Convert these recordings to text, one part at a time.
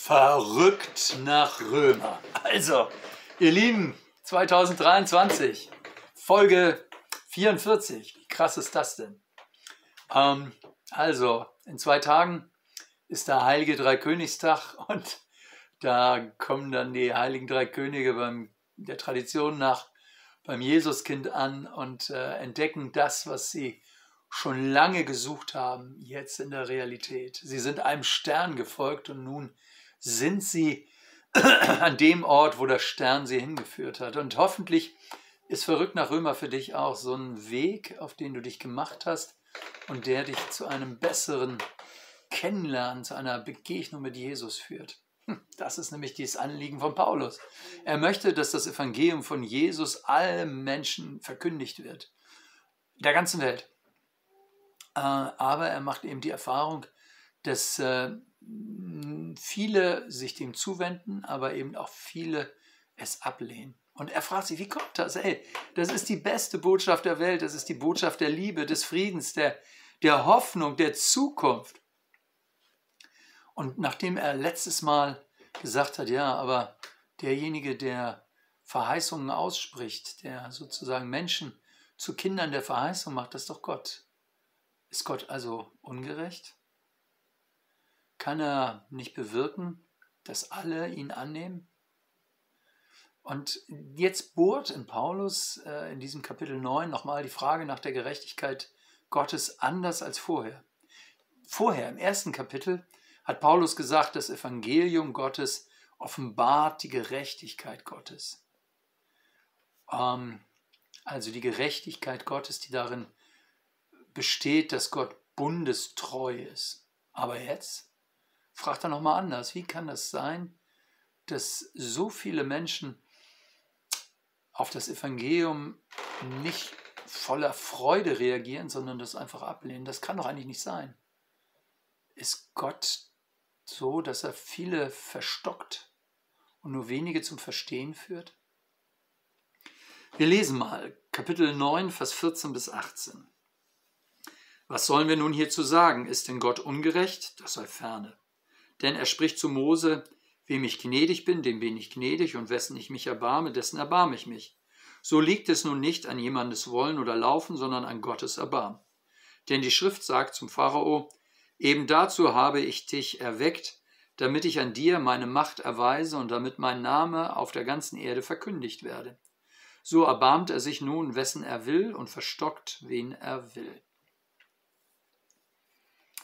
Verrückt nach Römer. Also, ihr Lieben, 2023, Folge 44. Wie krass ist das denn? Ähm, also, in zwei Tagen ist der Heilige Dreikönigstag und da kommen dann die Heiligen Drei Könige beim, der Tradition nach beim Jesuskind an und äh, entdecken das, was sie schon lange gesucht haben, jetzt in der Realität. Sie sind einem Stern gefolgt und nun sind sie an dem Ort, wo der Stern sie hingeführt hat. Und hoffentlich ist verrückt nach Römer für dich auch so ein Weg, auf den du dich gemacht hast und der dich zu einem besseren Kennenlernen, zu einer Begegnung mit Jesus führt. Hm, das ist nämlich dieses Anliegen von Paulus. Er möchte, dass das Evangelium von Jesus allen Menschen verkündigt wird. Der ganzen Welt. Äh, aber er macht eben die Erfahrung, dass äh, viele sich dem zuwenden, aber eben auch viele es ablehnen. Und er fragt sich, wie kommt das? Ey, das ist die beste Botschaft der Welt, das ist die Botschaft der Liebe, des Friedens, der, der Hoffnung, der Zukunft. Und nachdem er letztes Mal gesagt hat, ja, aber derjenige, der Verheißungen ausspricht, der sozusagen Menschen zu Kindern der Verheißung macht, das ist doch Gott. Ist Gott also ungerecht? Kann er nicht bewirken, dass alle ihn annehmen? Und jetzt bohrt in Paulus äh, in diesem Kapitel 9 nochmal die Frage nach der Gerechtigkeit Gottes anders als vorher. Vorher, im ersten Kapitel, hat Paulus gesagt, das Evangelium Gottes offenbart die Gerechtigkeit Gottes. Ähm, also die Gerechtigkeit Gottes, die darin besteht, dass Gott bundestreu ist. Aber jetzt fragt er nochmal anders. Wie kann das sein, dass so viele Menschen auf das Evangelium nicht voller Freude reagieren, sondern das einfach ablehnen? Das kann doch eigentlich nicht sein. Ist Gott so, dass er viele verstockt und nur wenige zum Verstehen führt? Wir lesen mal Kapitel 9, Vers 14 bis 18. Was sollen wir nun hierzu sagen? Ist denn Gott ungerecht? Das sei ferne. Denn er spricht zu Mose, wem ich gnädig bin, dem bin ich gnädig, und wessen ich mich erbarme, dessen erbarme ich mich. So liegt es nun nicht an jemandes Wollen oder Laufen, sondern an Gottes Erbarmen. Denn die Schrift sagt zum Pharao, eben dazu habe ich dich erweckt, damit ich an dir meine Macht erweise und damit mein Name auf der ganzen Erde verkündigt werde. So erbarmt er sich nun, wessen er will, und verstockt, wen er will.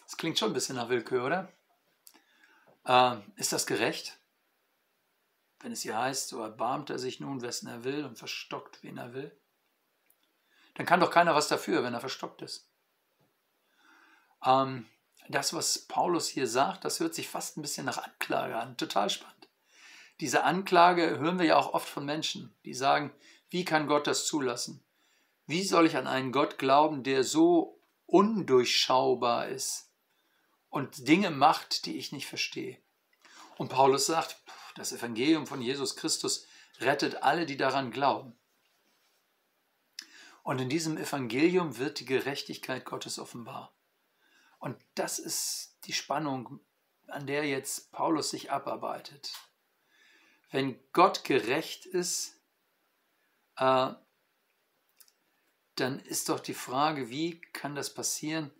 Das klingt schon ein bisschen nach Willkür, oder? Äh, ist das gerecht? Wenn es hier heißt, so erbarmt er sich nun, wessen er will und verstockt, wen er will? Dann kann doch keiner was dafür, wenn er verstockt ist. Ähm, das, was Paulus hier sagt, das hört sich fast ein bisschen nach Anklage an. Total spannend. Diese Anklage hören wir ja auch oft von Menschen, die sagen, wie kann Gott das zulassen? Wie soll ich an einen Gott glauben, der so undurchschaubar ist? Und Dinge macht, die ich nicht verstehe. Und Paulus sagt, das Evangelium von Jesus Christus rettet alle, die daran glauben. Und in diesem Evangelium wird die Gerechtigkeit Gottes offenbar. Und das ist die Spannung, an der jetzt Paulus sich abarbeitet. Wenn Gott gerecht ist, äh, dann ist doch die Frage, wie kann das passieren,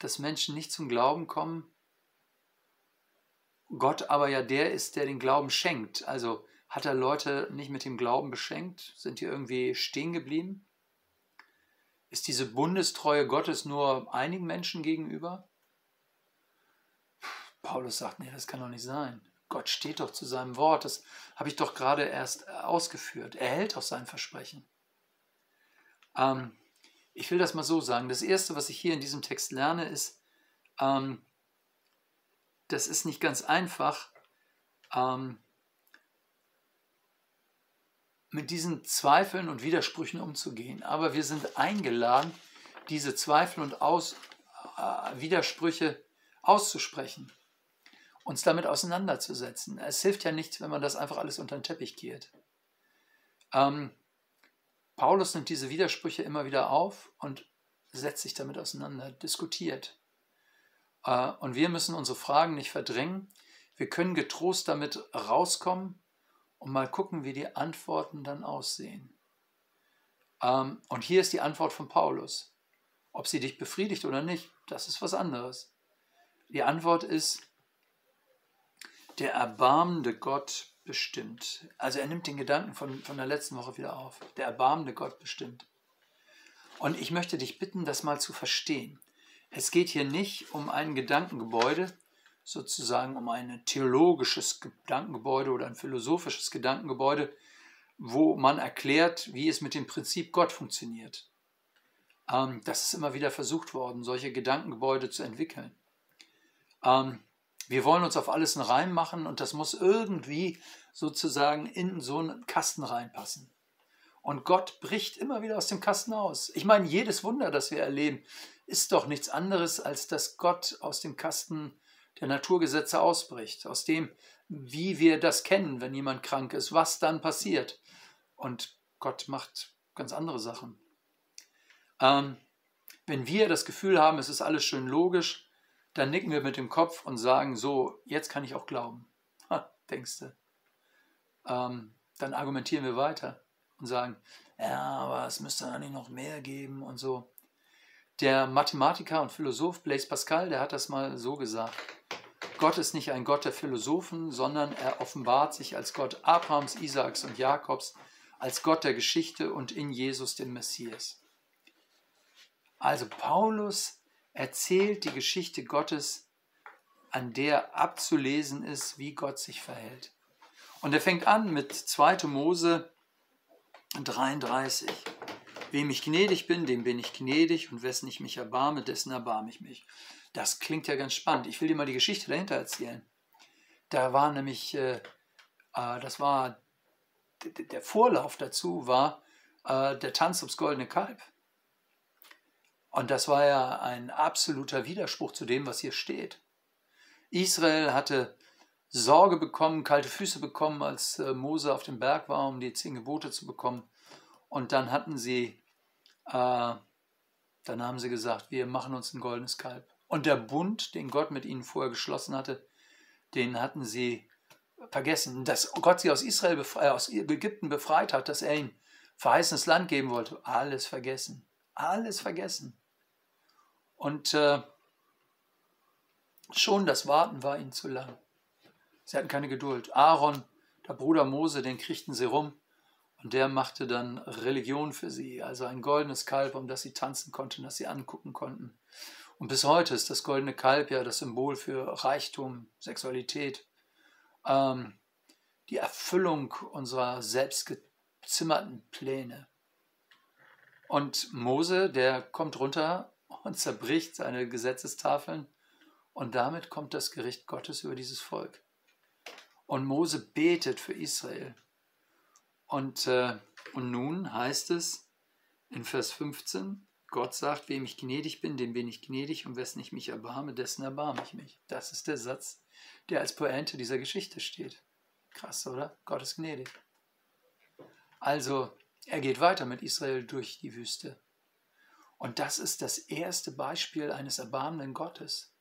dass Menschen nicht zum Glauben kommen, Gott aber ja der ist, der den Glauben schenkt. Also hat er Leute nicht mit dem Glauben beschenkt? Sind die irgendwie stehen geblieben? Ist diese Bundestreue Gottes nur einigen Menschen gegenüber? Paulus sagt, nee, das kann doch nicht sein. Gott steht doch zu seinem Wort. Das habe ich doch gerade erst ausgeführt. Er hält auch sein Versprechen. Ähm, ich will das mal so sagen. Das Erste, was ich hier in diesem Text lerne, ist, ähm, das ist nicht ganz einfach, ähm, mit diesen Zweifeln und Widersprüchen umzugehen. Aber wir sind eingeladen, diese Zweifel und Aus, äh, Widersprüche auszusprechen, uns damit auseinanderzusetzen. Es hilft ja nichts, wenn man das einfach alles unter den Teppich kehrt. Ähm, Paulus nimmt diese Widersprüche immer wieder auf und setzt sich damit auseinander, diskutiert. Äh, und wir müssen unsere Fragen nicht verdrängen. Wir können getrost damit rauskommen und mal gucken, wie die Antworten dann aussehen. Ähm, und hier ist die Antwort von Paulus. Ob sie dich befriedigt oder nicht, das ist was anderes. Die Antwort ist, der erbarmende Gott bestimmt. Also er nimmt den Gedanken von, von der letzten Woche wieder auf. Der erbarmende Gott bestimmt. Und ich möchte dich bitten, das mal zu verstehen. Es geht hier nicht um ein Gedankengebäude, sozusagen um ein theologisches Gedankengebäude oder ein philosophisches Gedankengebäude, wo man erklärt, wie es mit dem Prinzip Gott funktioniert. Ähm, das ist immer wieder versucht worden, solche Gedankengebäude zu entwickeln. Ähm, wir wollen uns auf alles einen Reim machen und das muss irgendwie sozusagen in so einen Kasten reinpassen. Und Gott bricht immer wieder aus dem Kasten aus. Ich meine, jedes Wunder, das wir erleben, ist doch nichts anderes, als dass Gott aus dem Kasten der Naturgesetze ausbricht. Aus dem, wie wir das kennen, wenn jemand krank ist, was dann passiert. Und Gott macht ganz andere Sachen. Ähm, wenn wir das Gefühl haben, es ist alles schön logisch, dann nicken wir mit dem Kopf und sagen, so, jetzt kann ich auch glauben. Ha, denkst du. Ähm, dann argumentieren wir weiter und sagen, ja, aber es müsste eigentlich noch mehr geben und so. Der Mathematiker und Philosoph Blaise Pascal, der hat das mal so gesagt. Gott ist nicht ein Gott der Philosophen, sondern er offenbart sich als Gott Abrahams, Isaaks und Jakobs, als Gott der Geschichte und in Jesus, dem Messias. Also Paulus erzählt die Geschichte Gottes, an der abzulesen ist, wie Gott sich verhält. Und er fängt an mit 2. Mose 33. Wem ich gnädig bin, dem bin ich gnädig und wessen ich mich erbarme, dessen erbarme ich mich. Das klingt ja ganz spannend. Ich will dir mal die Geschichte dahinter erzählen. Da war nämlich, äh, äh, das war, der Vorlauf dazu war äh, der Tanz ums goldene Kalb. Und das war ja ein absoluter Widerspruch zu dem, was hier steht. Israel hatte Sorge bekommen, kalte Füße bekommen, als äh, Mose auf dem Berg war, um die zehn Gebote zu bekommen. Und dann hatten sie, äh, dann haben sie gesagt, wir machen uns ein goldenes Kalb. Und der Bund, den Gott mit ihnen vorher geschlossen hatte, den hatten sie vergessen. Dass Gott sie aus Israel, befreit, äh, aus Ägypten befreit hat, dass er ihnen verheißenes Land geben wollte, alles vergessen. Alles vergessen. Und äh, schon das Warten war ihnen zu lang. Sie hatten keine Geduld. Aaron, der Bruder Mose, den kriegten sie rum und der machte dann Religion für sie, also ein goldenes Kalb, um das sie tanzen konnten, das sie angucken konnten. Und bis heute ist das goldene Kalb ja das Symbol für Reichtum, Sexualität, ähm, die Erfüllung unserer selbstgezimmerten Pläne. Und Mose, der kommt runter und zerbricht seine Gesetzestafeln und damit kommt das Gericht Gottes über dieses Volk. Und Mose betet für Israel. Und, äh, und nun heißt es in Vers 15, Gott sagt, wem ich gnädig bin, dem bin ich gnädig und wessen ich mich erbarme, dessen erbarme ich mich. Das ist der Satz, der als Pointe dieser Geschichte steht. Krass, oder? Gott ist gnädig. Also, er geht weiter mit Israel durch die Wüste. Und das ist das erste Beispiel eines erbarmenden Gottes.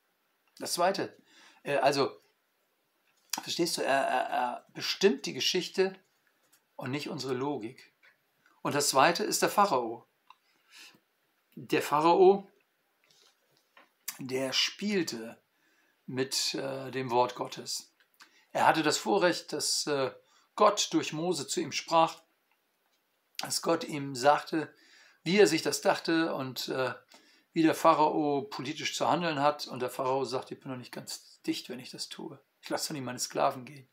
Das zweite, äh, also, verstehst du, er, er, er bestimmt die Geschichte und nicht unsere Logik. Und das zweite ist der Pharao. Der Pharao, der spielte mit äh, dem Wort Gottes. Er hatte das Vorrecht, dass äh, Gott durch Mose zu ihm sprach, dass Gott ihm sagte, wie er sich das dachte und äh, wie der Pharao politisch zu handeln hat. Und der Pharao sagt, ich bin noch nicht ganz dicht, wenn ich das tue. Ich lasse doch nicht meine Sklaven gehen.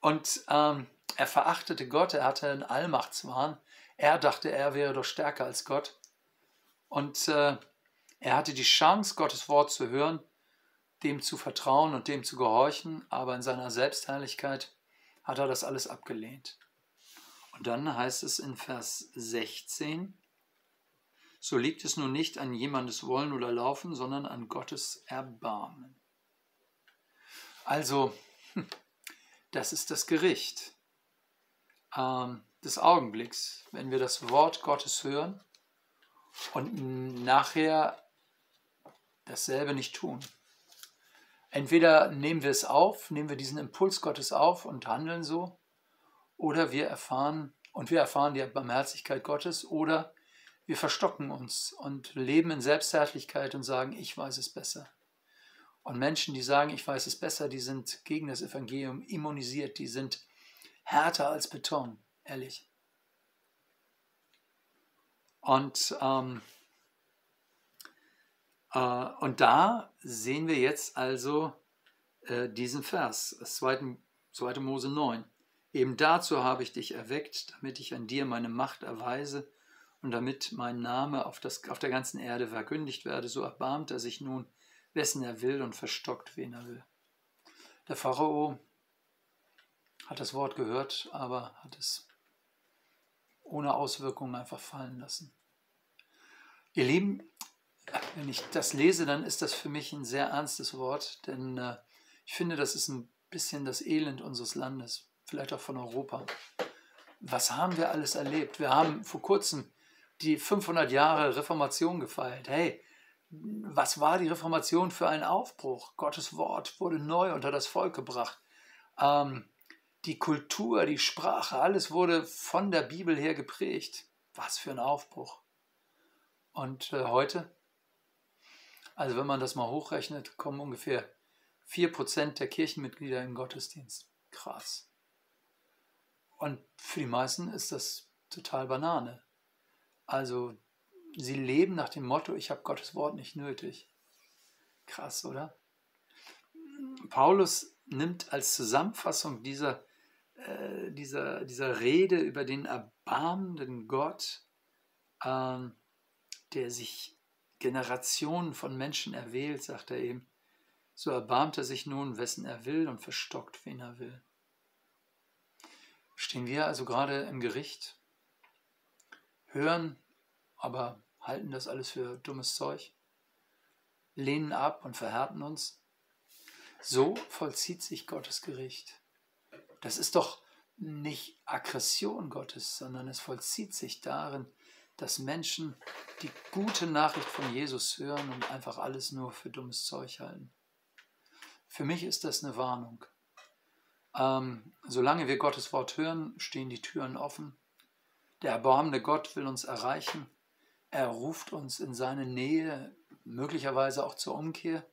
Und ähm, er verachtete Gott, er hatte einen Allmachtswahn. Er dachte, er wäre doch stärker als Gott. Und äh, er hatte die Chance, Gottes Wort zu hören, dem zu vertrauen und dem zu gehorchen, aber in seiner Selbstherrlichkeit hat er das alles abgelehnt. Und dann heißt es in Vers 16, so liegt es nun nicht an jemandes Wollen oder Laufen, sondern an Gottes Erbarmen. Also, das ist das Gericht ähm, des Augenblicks, wenn wir das Wort Gottes hören und nachher dasselbe nicht tun. Entweder nehmen wir es auf, nehmen wir diesen Impuls Gottes auf und handeln so, oder wir erfahren, und wir erfahren die Barmherzigkeit Gottes, oder wir verstocken uns und leben in Selbstherrlichkeit und sagen, ich weiß es besser. Und Menschen, die sagen, ich weiß es besser, die sind gegen das Evangelium immunisiert, die sind härter als Beton, ehrlich. Und, ähm, äh, und da sehen wir jetzt also äh, diesen Vers, 2. 2. Mose 9. Eben dazu habe ich dich erweckt, damit ich an dir meine Macht erweise und damit mein Name auf, das, auf der ganzen Erde verkündigt werde, so erbarmt er sich nun, wessen er will und verstockt, wen er will. Der Pharao hat das Wort gehört, aber hat es ohne Auswirkungen einfach fallen lassen. Ihr Lieben, wenn ich das lese, dann ist das für mich ein sehr ernstes Wort, denn äh, ich finde, das ist ein bisschen das Elend unseres Landes, vielleicht auch von Europa. Was haben wir alles erlebt? Wir haben vor kurzem die 500 Jahre Reformation gefeiert. Hey, was war die Reformation für ein Aufbruch? Gottes Wort wurde neu unter das Volk gebracht. Ähm, die Kultur, die Sprache, alles wurde von der Bibel her geprägt. Was für ein Aufbruch. Und äh, heute, also wenn man das mal hochrechnet, kommen ungefähr 4% der Kirchenmitglieder im Gottesdienst. Krass. Und für die meisten ist das total Banane. Also sie leben nach dem Motto, ich habe Gottes Wort nicht nötig. Krass, oder? Paulus nimmt als Zusammenfassung dieser, äh, dieser, dieser Rede über den erbarmenden Gott, äh, der sich Generationen von Menschen erwählt, sagt er eben, so erbarmt er sich nun, wessen er will und verstockt, wen er will. Stehen wir also gerade im Gericht hören, aber halten das alles für dummes Zeug, lehnen ab und verhärten uns. So vollzieht sich Gottes Gericht. Das ist doch nicht Aggression Gottes, sondern es vollzieht sich darin, dass Menschen die gute Nachricht von Jesus hören und einfach alles nur für dummes Zeug halten. Für mich ist das eine Warnung. Ähm, solange wir Gottes Wort hören, stehen die Türen offen der erbarmende Gott will uns erreichen. Er ruft uns in seine Nähe, möglicherweise auch zur Umkehr.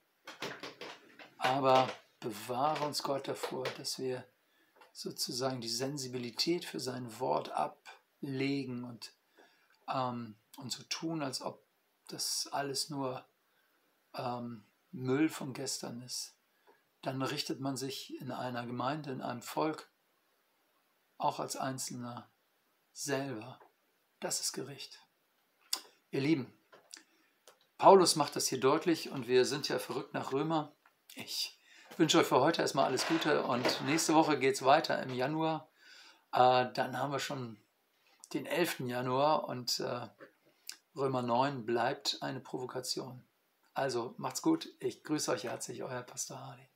Aber bewahre uns Gott davor, dass wir sozusagen die Sensibilität für sein Wort ablegen und, ähm, und so tun, als ob das alles nur ähm, Müll von gestern ist. Dann richtet man sich in einer Gemeinde, in einem Volk, auch als Einzelner selber. Das ist Gericht. Ihr Lieben, Paulus macht das hier deutlich und wir sind ja verrückt nach Römer. Ich wünsche euch für heute erstmal alles Gute und nächste Woche geht es weiter im Januar. Äh, dann haben wir schon den 11. Januar und äh, Römer 9 bleibt eine Provokation. Also macht's gut, ich grüße euch herzlich, euer Pastor Hardy.